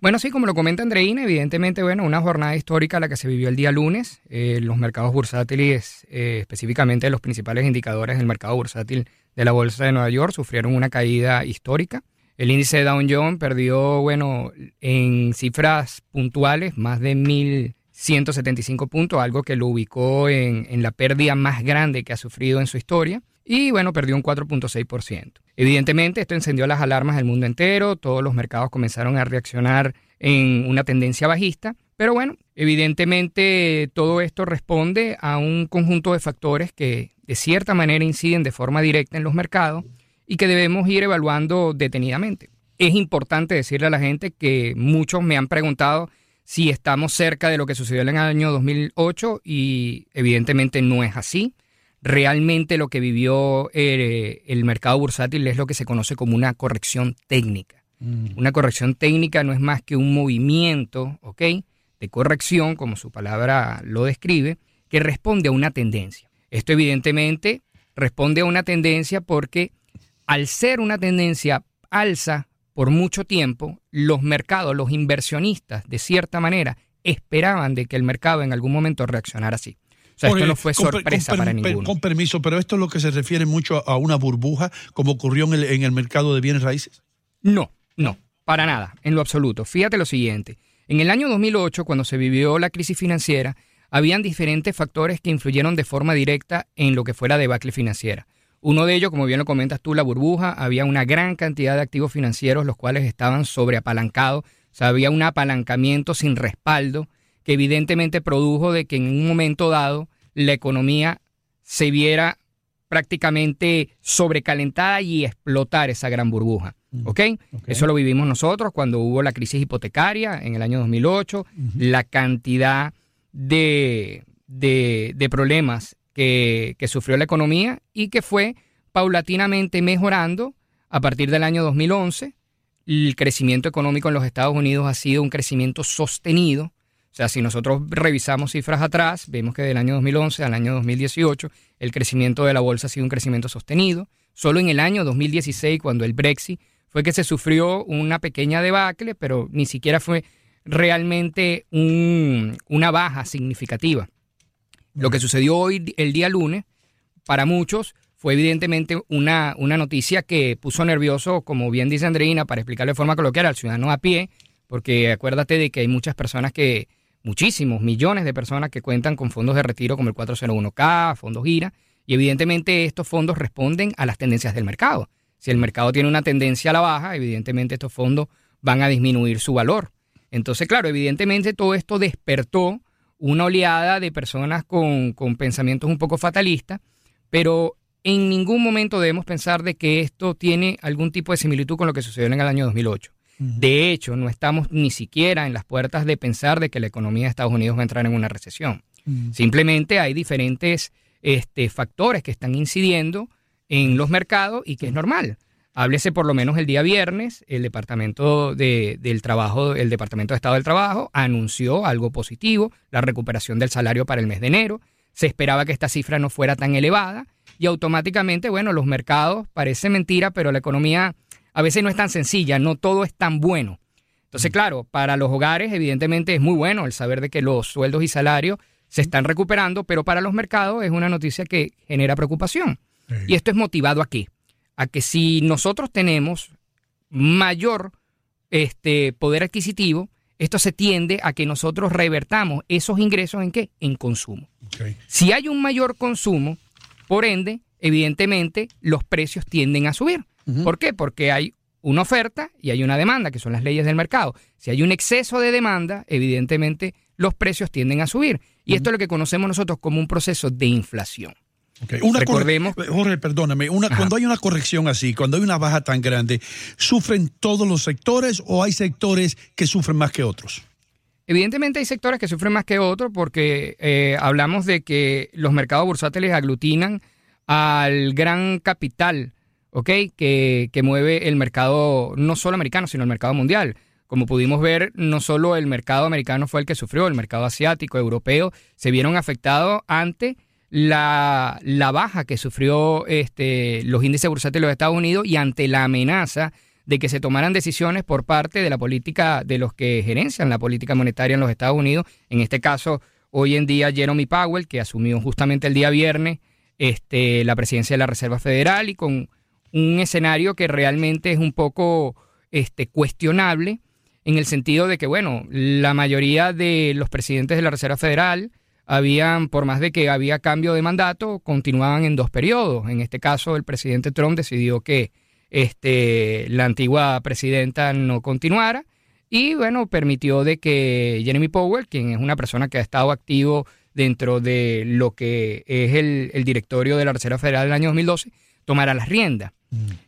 Bueno, sí, como lo comenta Andreina, evidentemente, bueno, una jornada histórica la que se vivió el día lunes. Eh, los mercados bursátiles, eh, específicamente los principales indicadores del mercado bursátil de la Bolsa de Nueva York, sufrieron una caída histórica. El índice Dow Jones perdió, bueno, en cifras puntuales, más de 1.175 puntos, algo que lo ubicó en, en la pérdida más grande que ha sufrido en su historia. Y bueno, perdió un 4.6%. Evidentemente, esto encendió las alarmas del mundo entero, todos los mercados comenzaron a reaccionar en una tendencia bajista, pero bueno, evidentemente todo esto responde a un conjunto de factores que de cierta manera inciden de forma directa en los mercados y que debemos ir evaluando detenidamente. Es importante decirle a la gente que muchos me han preguntado si estamos cerca de lo que sucedió en el año 2008 y evidentemente no es así realmente lo que vivió eh, el mercado bursátil es lo que se conoce como una corrección técnica. Mm. Una corrección técnica no es más que un movimiento, ¿ok? De corrección, como su palabra lo describe, que responde a una tendencia. Esto evidentemente responde a una tendencia porque al ser una tendencia alza por mucho tiempo, los mercados, los inversionistas, de cierta manera, esperaban de que el mercado en algún momento reaccionara así sea, esto no fue sorpresa para ninguno. Con permiso, pero esto es lo que se refiere mucho a una burbuja, como ocurrió en el, en el mercado de bienes raíces. No, no, para nada, en lo absoluto. Fíjate lo siguiente. En el año 2008, cuando se vivió la crisis financiera, habían diferentes factores que influyeron de forma directa en lo que fue la debacle financiera. Uno de ellos, como bien lo comentas tú, la burbuja, había una gran cantidad de activos financieros los cuales estaban sobreapalancados, o sea, había un apalancamiento sin respaldo que evidentemente produjo de que en un momento dado la economía se viera prácticamente sobrecalentada y explotar esa gran burbuja. Mm. ¿ok? Eso lo vivimos nosotros cuando hubo la crisis hipotecaria en el año 2008, la cantidad de, de, problemas que, que, sufrió la economía y que fue paulatinamente mejorando a partir del año 2011. El crecimiento económico en los Estados Unidos ha sido un crecimiento sostenido o sea, si nosotros revisamos cifras atrás, vemos que del año 2011 al año 2018 el crecimiento de la bolsa ha sido un crecimiento sostenido. Solo en el año 2016, cuando el Brexit fue que se sufrió una pequeña debacle, pero ni siquiera fue realmente una baja significativa. Lo que sucedió hoy, el día lunes, para muchos fue evidentemente una, una noticia que puso nervioso, como bien dice Andreina, para explicarle de forma coloquial al ciudadano a pie, porque acuérdate de que hay muchas personas que muchísimos, millones de personas que cuentan con fondos de retiro como el 401k, fondos gira, y evidentemente estos fondos responden a las tendencias del mercado. Si el mercado tiene una tendencia a la baja, evidentemente estos fondos van a disminuir su valor. Entonces, claro, evidentemente todo esto despertó una oleada de personas con, con pensamientos un poco fatalistas, pero en ningún momento debemos pensar de que esto tiene algún tipo de similitud con lo que sucedió en el año 2008. De hecho, no estamos ni siquiera en las puertas de pensar de que la economía de Estados Unidos va a entrar en una recesión. Simplemente hay diferentes este, factores que están incidiendo en los mercados y que es normal. Háblese por lo menos el día viernes, el Departamento de, del Trabajo, el Departamento de Estado del Trabajo anunció algo positivo, la recuperación del salario para el mes de enero. Se esperaba que esta cifra no fuera tan elevada y automáticamente, bueno, los mercados, parece mentira, pero la economía a veces no es tan sencilla, no todo es tan bueno. Entonces, claro, para los hogares evidentemente es muy bueno el saber de que los sueldos y salarios se están recuperando, pero para los mercados es una noticia que genera preocupación. Y esto es motivado a qué? A que si nosotros tenemos mayor este, poder adquisitivo, esto se tiende a que nosotros revertamos esos ingresos en qué? En consumo. Si hay un mayor consumo, por ende, evidentemente los precios tienden a subir. ¿Por qué? Porque hay una oferta y hay una demanda, que son las leyes del mercado. Si hay un exceso de demanda, evidentemente los precios tienden a subir. Y esto es lo que conocemos nosotros como un proceso de inflación. Una Recordemos- Jorge, perdóname, una, Ajá. cuando hay una corrección así, cuando hay una baja tan grande, ¿sufren todos los sectores o hay sectores que sufren más que otros? Evidentemente hay sectores que sufren más que otros porque eh, hablamos de que los mercados bursátiles aglutinan al gran capital, ¿ok? Que, que mueve el mercado no solo americano, sino el mercado mundial. Como pudimos ver, no solo el mercado americano fue el que sufrió, el mercado asiático, europeo, se vieron afectados ante la, la baja que sufrió este, los índices bursátiles de los Estados Unidos y ante la amenaza de que se tomaran decisiones por parte de la política, de los que gerencian la política monetaria en los Estados Unidos. En este caso, hoy en día, Jeremy Powell, que asumió justamente el día viernes este, la presidencia de la Reserva Federal y con un escenario que realmente es un poco este, cuestionable en el sentido de que, bueno, la mayoría de los presidentes de la Reserva Federal habían, por más de que había cambio de mandato, continuaban en dos periodos. En este caso, el presidente Trump decidió que este, la antigua presidenta no continuara y, bueno, permitió de que Jeremy Powell, quien es una persona que ha estado activo dentro de lo que es el, el directorio de la Reserva Federal del año 2012, tomara las riendas.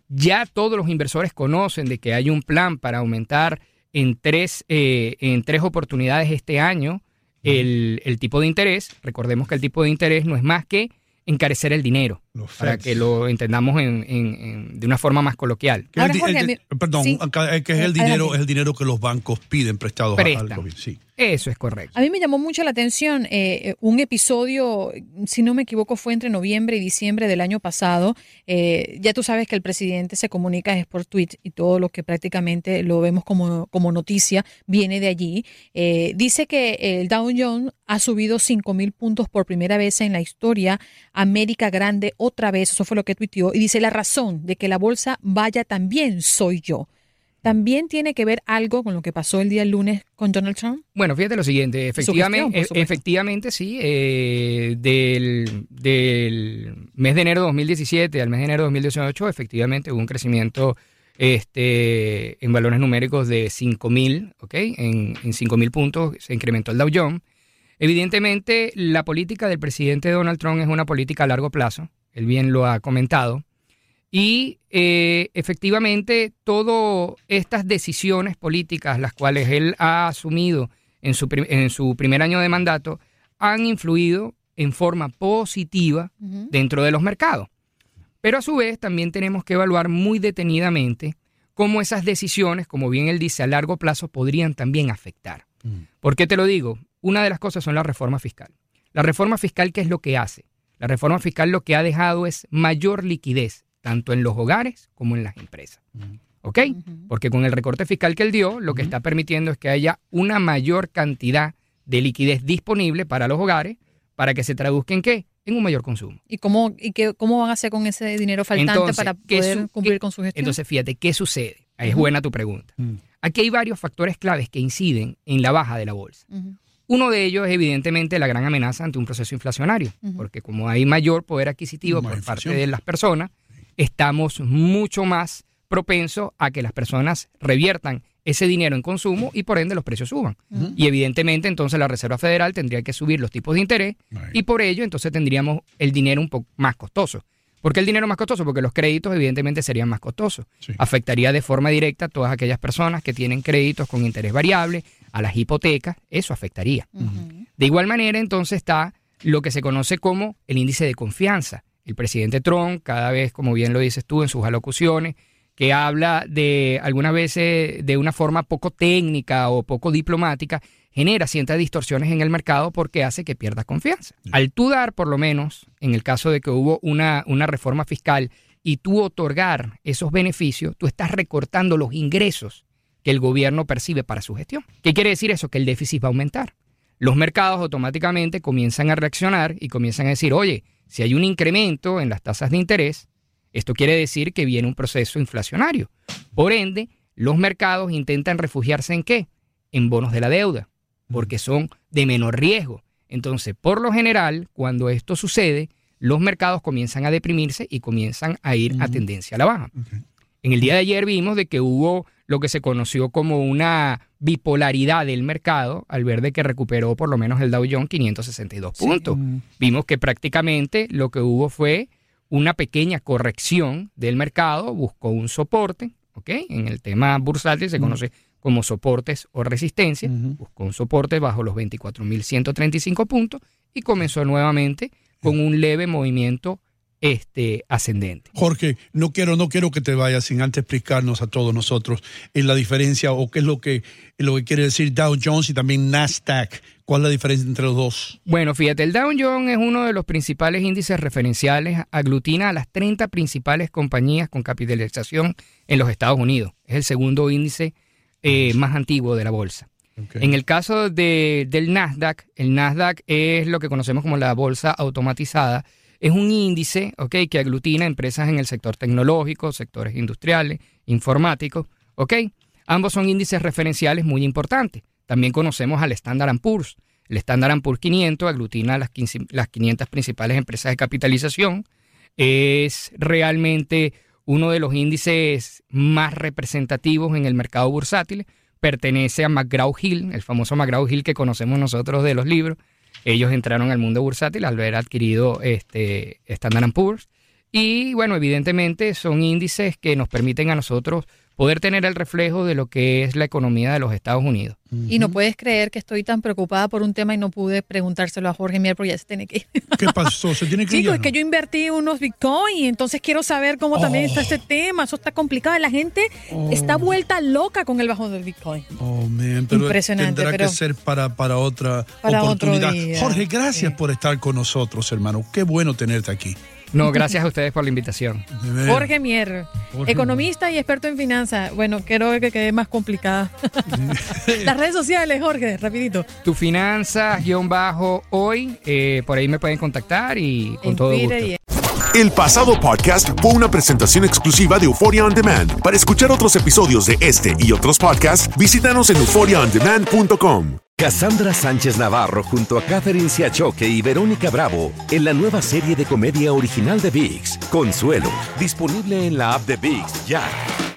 Ya todos los inversores conocen de que hay un plan para aumentar en tres, eh, en tres oportunidades este año el, el tipo de interés. Recordemos que el tipo de interés no es más que encarecer el dinero, Los para Feds. que lo entendamos en- en- en- de una forma más coloquial. Que Ahora, el Jorge, el perdón, sí. eh, que es el Adelante. dinero, es el dinero que los bancos piden prestados al gobierno. Sí. Eso es correcto. A mí me llamó mucho la atención eh, un episodio, si no me equivoco, fue entre noviembre y diciembre del año pasado. Eh, ya tú sabes que el presidente se comunica es por tweet y todo lo que prácticamente lo vemos como, como noticia viene de allí. Eh, dice que el Dow Jones ha subido 5 mil puntos por primera vez en la historia. América Grande otra vez, eso fue lo que tuiteó. Y dice, la razón de que la bolsa vaya tan bien soy yo. ¿También tiene que ver algo con lo que pasó el día lunes con Donald Trump? Bueno, fíjate lo siguiente, efectivamente, gestión, e- supuesto. efectivamente sí, eh, del, del mes de enero de 2017 al mes de enero de 2018, efectivamente hubo un crecimiento este, en valores numéricos de 5.000, ¿ok? En, en 5.000 puntos se incrementó el Dow Jones. Evidentemente, la política del presidente Donald Trump es una política a largo plazo, él bien lo ha comentado, y eh, efectivamente, todas estas decisiones políticas, las cuales él ha asumido en su, en su primer año de mandato, han influido en forma positiva dentro de los mercados. Pero a su vez también tenemos que evaluar muy detenidamente cómo esas decisiones, como bien él dice, a largo plazo podrían también afectar. ¿Por qué te lo digo? Una de las cosas son la reforma fiscal. La reforma fiscal, ¿qué es lo que hace? La reforma fiscal lo que ha dejado es mayor liquidez, tanto en los hogares como en las empresas. ¿Ok? Porque con el recorte fiscal que él dio, lo que está permitiendo es que haya una mayor cantidad de liquidez disponible para los hogares, para que se traduzca en qué? En un mayor consumo. ¿Y cómo, y qué, cómo van a hacer con ese dinero faltante Entonces, para ¿qué poder cumplir qué- con su gestión? Entonces, fíjate, ¿qué sucede? Ahí Es buena tu pregunta. Aquí hay varios factores claves que inciden en la baja de la bolsa. Uno de ellos es evidentemente la gran amenaza ante un proceso inflacionario, porque como hay mayor poder adquisitivo por inflación. parte de las personas, estamos mucho más propensos a que las personas reviertan ese dinero en consumo y por ende los precios suban. Y evidentemente entonces la Reserva Federal tendría que subir los tipos de interés Right. y por ello entonces tendríamos el dinero un poco más costoso. ¿Por qué el dinero más costoso? Porque los créditos evidentemente serían más costosos. Sí. Afectaría de forma directa a todas aquellas personas que tienen créditos con interés variable, a las hipotecas, eso afectaría. De igual manera, entonces está lo que se conoce como el índice de confianza. El presidente Trump, cada vez, como bien lo dices tú en sus alocuciones, que habla de algunas veces de una forma poco técnica o poco diplomática, genera ciertas distorsiones en el mercado porque hace que pierdas confianza. Al tú dar, por lo menos, en el caso de que hubo una, una reforma fiscal y tú otorgar esos beneficios, tú estás recortando los ingresos que el gobierno percibe para su gestión. ¿Qué quiere decir eso? Que el déficit va a aumentar. Los mercados automáticamente comienzan a reaccionar y comienzan a decir, oye, si hay un incremento en las tasas de interés, esto quiere decir que viene un proceso inflacionario. Por ende, los mercados intentan refugiarse en qué? En bonos de la deuda, porque son de menor riesgo. Entonces, por lo general, cuando esto sucede, los mercados comienzan a deprimirse y comienzan a ir a tendencia a la baja. En el día de ayer vimos de que hubo lo que se conoció como una bipolaridad del mercado al ver de que recuperó por lo menos el Dow Jones 562 puntos. Vimos que prácticamente lo que hubo fue una pequeña corrección del mercado, buscó un soporte, ¿ok? En el tema bursátil se conoce como soportes o resistencia, buscó un soporte bajo los 24.135 puntos y comenzó nuevamente con un leve movimiento este, ascendente. Jorge, no quiero, no quiero que te vayas sin antes explicarnos a todos nosotros en la diferencia o qué es lo que, lo que quiere decir Dow Jones y también Nasdaq. ¿Cuál es la diferencia entre los dos? Bueno, fíjate, el Dow Jones es uno de los principales índices referenciales, aglutina a las 30 principales compañías con capitalización en los Estados Unidos. Es el segundo índice eh, más antiguo de la bolsa. En el caso de, del Nasdaq, el Nasdaq es lo que conocemos como la bolsa automatizada, es un índice okay, que aglutina empresas en el sector tecnológico, sectores industriales, informáticos. ¿okay? Ambos son índices referenciales muy importantes. También conocemos al Standard Poor's. El Standard Poor's 500 aglutina las, las 500 principales empresas de capitalización. Es realmente uno de los índices más representativos en el mercado bursátil. Pertenece a McGraw-Hill, el famoso McGraw-Hill que conocemos nosotros de los libros ellos entraron al mundo bursátil al haber adquirido este Standard Poor's. Y bueno, evidentemente son índices que nos permiten a nosotros poder tener el reflejo de lo que es la economía de los Estados Unidos. Y no puedes creer que estoy tan preocupada por un tema y no pude preguntárselo a Jorge Mier porque ya se tiene que ir. ¿Qué pasó? ¿Se tiene que ir? es que yo invertí unos Bitcoin y entonces quiero saber cómo también está este tema. Eso está complicado. La gente está oh. vuelta loca con el bajón del Bitcoin. Oh, man. Pero Impresionante. Tendrá que ser para, para otra oportunidad. Jorge, gracias por estar con nosotros, hermano. Qué bueno tenerte aquí. No, gracias a ustedes por la invitación. Jorge Mier, economista y experto en finanzas. Bueno, quiero que quede más complicada. Las redes sociales, Jorge, rapidito. Tu finanzas, guion bajo, hoy. Eh, por ahí me pueden contactar y con todo gusto. El pasado podcast fue una presentación exclusiva de Euphoria On Demand. Para escuchar otros episodios de este y otros podcasts, visítanos en euphoriaondemand.com. Cassandra Sánchez Navarro junto a Catherine Siachoque y Verónica Bravo en la nueva serie de comedia original de VIX, Consuelo, disponible en la app de VIX ya.